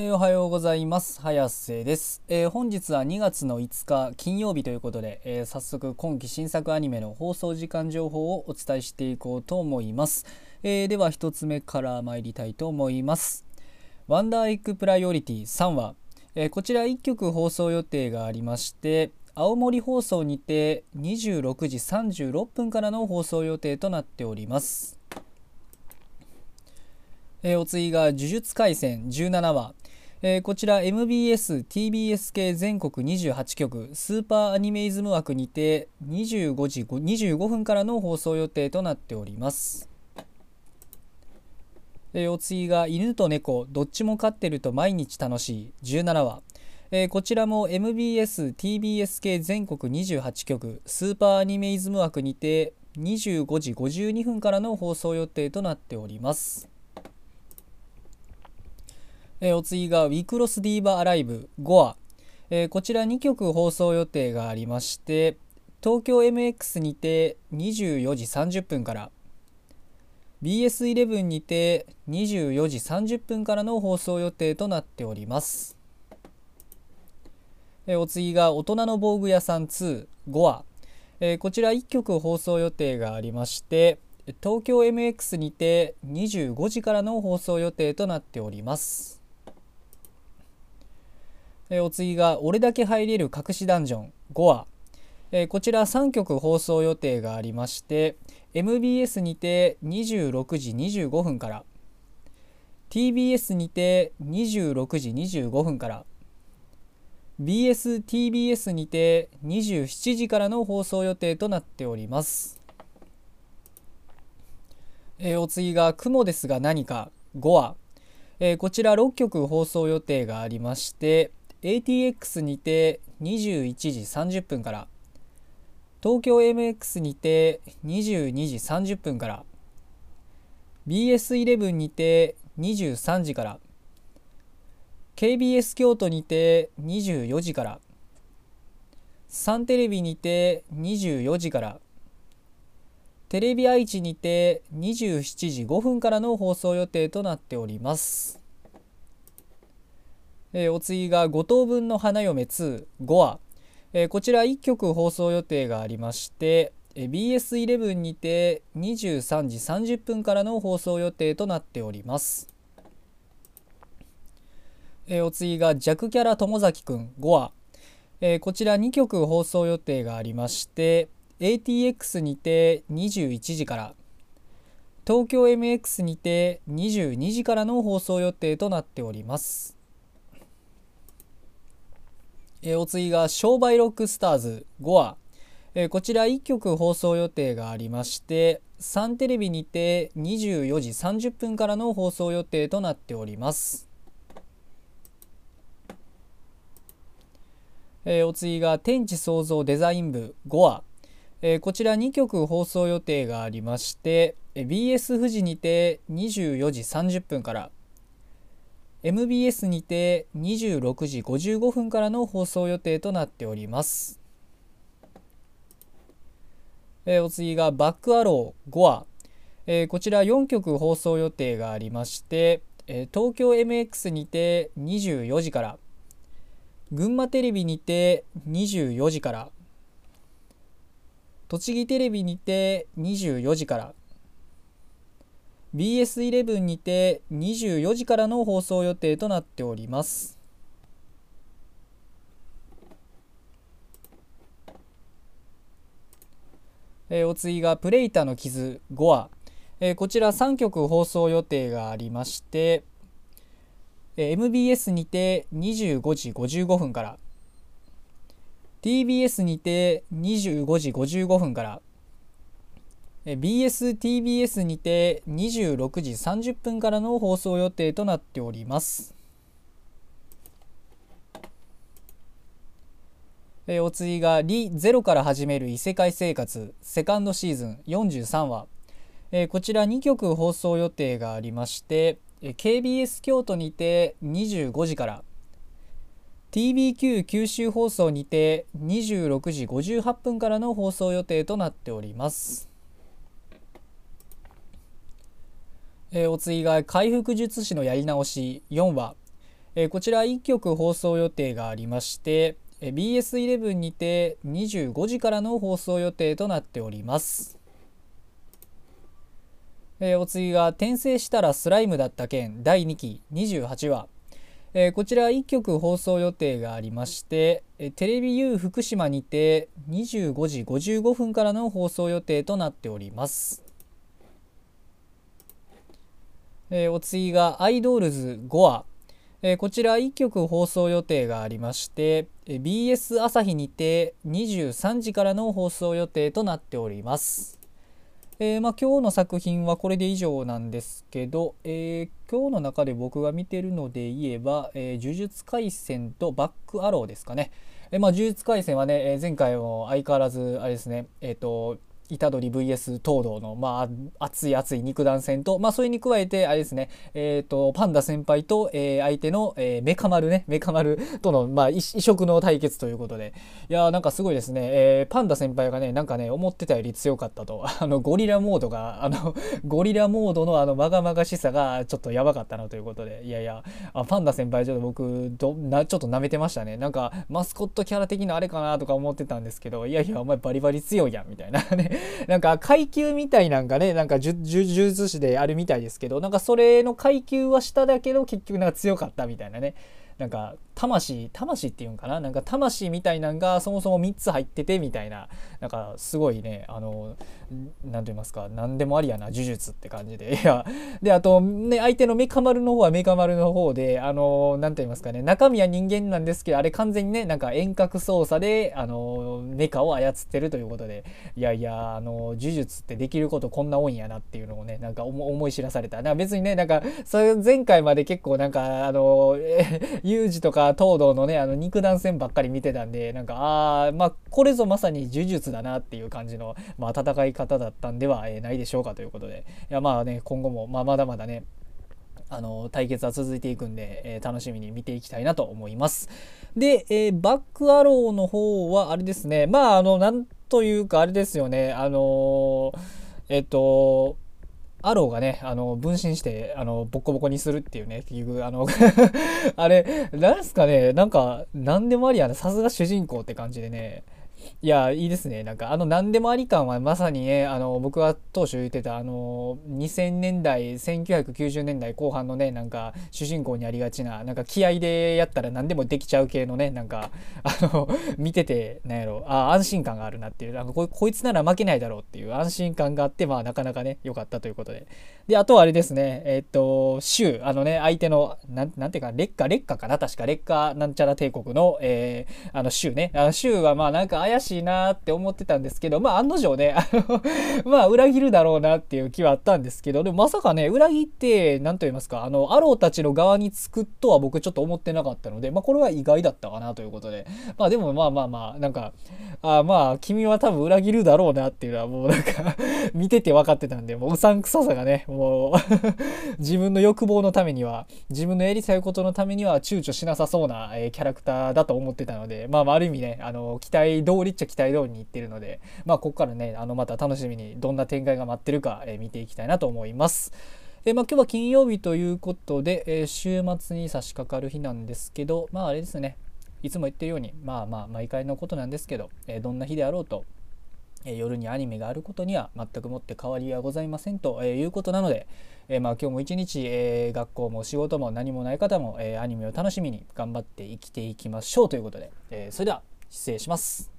えー、おはようございます。早瀬です、えー、本日は2月の5日金曜日ということで、えー、早速今期新作アニメの放送時間情報をお伝えしていこうと思います、えでは1つ目から参りたいと思います。ワンダーエッグプライオリティ3話、えこちら1局放送予定がありまして青森放送にて26時36分からの放送予定となっております。えー、お次が「呪術廻戦」17話、えー、こちら MBS、TBS 系全国28局スーパーアニメイズム枠にて25時25分からの放送予定となっております。えー、お次が犬と猫どっちも飼ってると毎日楽しい17話、えー、こちらも MBS、TBS 系全国28局スーパーアニメイズム枠にて25時52分からの放送予定となっております。えー、お次が「ウィクロスディーバーアライブ5話」えー、こちら2曲放送予定がありまして東京 MX にて24時30分から BS11 にて24時30分からの放送予定となっております。えー、お次が「大人の防具屋さん25話」えー、こちら1曲放送予定がありまして東京 MX にて25時からの放送予定となっております。えお次が「俺だけ入れる隠しダンジョン」5話、えこちら3曲放送予定がありまして MBS にて26時25分から TBS にて26時25分から BSTBS にて27時からの放送予定となっております。えー、お次が「雲ですが何か」5話、えー、こちら6曲放送予定がありまして ATX にて21時30分から東京 MX にて22時30分から BS11 にて23時から KBS 京都にて24時からサンテレビにて24時からテレビ愛知にて27時5分からの放送予定となっております。えー、お次が5等分の花嫁25話、えー、こちら1曲放送予定がありまして、えー、BS11 にて23時30分からの放送予定となっております、えー、お次が弱キャラ友崎くん5話、えー、こちら2曲放送予定がありまして ATX にて21時から。東京 MX にて22時からの放送予定となっております。えー、お次が商売ロックスターズ5話、えー、こちら1曲放送予定がありましてサンテレビにて24時30分からの放送予定となっております、えー、お次が天地創造デザイン部5話、えー、こちら2曲放送予定がありまして BS 富士にて24時30分から MBS にて26時55分からの放送予定となっております。えー、お次がバックアロー5話、えー、こちら4曲放送予定がありまして、えー、東京 MX にて24時から群馬テレビにて24時から栃木テレビにて24時から BS11 にて24時からの放送予定となっております。えー、お次が「プレイタの傷」5話、えー、こちら3曲放送予定がありまして、えー、MBS にて25時55分から。TBS にて25時55分から。BSTBS にて26時30分からの放送予定となっておりますえ。お次が「リ・ゼロから始める異世界生活」セカンドシーズン43話えこちら2曲放送予定がありまして KBS 京都にて25時から TBQ 九州放送にて26時58分からの放送予定となっております。えー、お次が回復術師のやり直し。4話、えこちら1曲放送予定がありまして BS11 にて25時からの放送予定となっております。えお次が転生したらスライムだった件。第2期。28話。え、こちら1曲放送予定がありまして、えテレビ U 福島にて25時55分からの放送予定となっております。えー、お次がアイドルズ5話、えー、こちら1曲放送予定がありまして、BS 朝日にて23時からの放送予定となっております。えー、まあ、今日の作品はこれで以上なんですけど、え、今日の中で僕が見てるので言えば、え、呪術廻戦とバックアローですかね。えまあ、呪術廻戦はね、え前回も相変わらずあれですね、えっ、と虎杖 VS 東堂の、まあ、熱い熱い肉弾戦と、まあ、それに加えて、あれですね、えっ、ー、と、パンダ先輩と、えー、相手の、えー、メカ丸ね、メカ丸との、まあ、異色の対決ということで、いやー、なんかすごいですね、えー、パンダ先輩がね、なんかね、思ってたより強かったと、あの、ゴリラモードが、あの、ゴリラモードのあの、まがまがしさが、ちょっとやばかったなということで、いやいや、あパンダ先輩、ちょっと僕どな、ちょっと舐めてましたね。なんか、マスコットキャラ的なあれかなとか思ってたんですけど、いやいや、お前バリバリ強いやん、みたいなね。なんか、階級みたいなんかねなんか呪術師であるみたいですけどなんかそれの階級は下だけど結局なんか強かったみたいなね。なんか魂魂っていうんかな？なんか魂みたいなんがそもそも3つ入っててみたいな。なんかすごいねあの何と言いますか？何でもありやな呪術って感じで。いやであとね相手のメカ丸の方はメカ丸の方であの何と言いますかね？中身は人間なんですけどあれ完全にねなんか遠隔操作であのメカを操ってるということで。いやいやあの呪術ってできることこんな多いんやなっていうのをねなんか思い知らされた。な別にねなんかそれ前回まで結構なんかあの有事 とか東堂のねあの肉弾戦ばっかり見てたんでなんかああまあこれぞまさに呪術だなっていう感じの、まあ、戦い方だったんでは、ないでしょうかということでいやまあね今後も、まあ、まだまだねあの対決は続いていくんで、えー、楽しみに見ていきたいなと思います。で、えー、バックアローの方はあれですねまああのなんというかあれですよねあの、えっとアローがね、あの、分身して、あの、ボッコボコにするっていうね、結局、あの あれ、なんすかね、なんか、なんでもありやな、さすが主人公って感じでね、いや、いいですね。なんか、あの、何でもあり感はまさにね、あの、僕が当初言ってた、あの、2000年代、1990年代後半のね、なんか、主人公にありがちな、なんか、気合でやったら何でもできちゃう系のね、なんか、あの、見てて、なんやろ、あ、安心感があるなっていう、なんかこ、こいつなら負けないだろうっていう安心感があって、まあ、なかなかね、良かったということで。で、あとはあれですね、えー、っと、州、あのね、相手の、なん、なんていうか、劣化、劣化かな確か、劣化なんちゃら帝国の、えー、あの、州ね。あの、州は、まあ、なんか怪しいしいなって思ってたんですけど、まあ案の定ね、まあ裏切るだろうなっていう気はあったんですけど、でもまさかね、裏切って、何と言いますか、あの、アローたちの側につくとは僕ちょっと思ってなかったので、まあこれは意外だったかなということで、まあでもまあまあまあ、なんか、あまあ君は多分裏切るだろうなっていうのはもうなんか 見てて分かってたんで、もううさんくささがね、もう 自分の欲望のためには、自分のやりたいことのためには躊躇しなさそうな、えー、キャラクターだと思ってたので、まあ、まあ、ある意味ね、あの、期待通りっちゃ期待通りにいってるので、まあ、ここからね、あの、また楽しみにどんな展開が待ってるか、えー、見ていきたいなと思います。えまあ、今日は金曜日ということで、えー、週末に差し掛かる日なんですけど、まあ、あれですね、いつも言ってるように、まあまあ、毎回のことなんですけど、えどんな日であろうと、え夜にアニメがあることには全くもって変わりはございませんとえいうことなので、えまあ、今日も一日、え学校も仕事も何もない方も、えアニメを楽しみに頑張って生きていきましょうということで、えそれでは失礼します。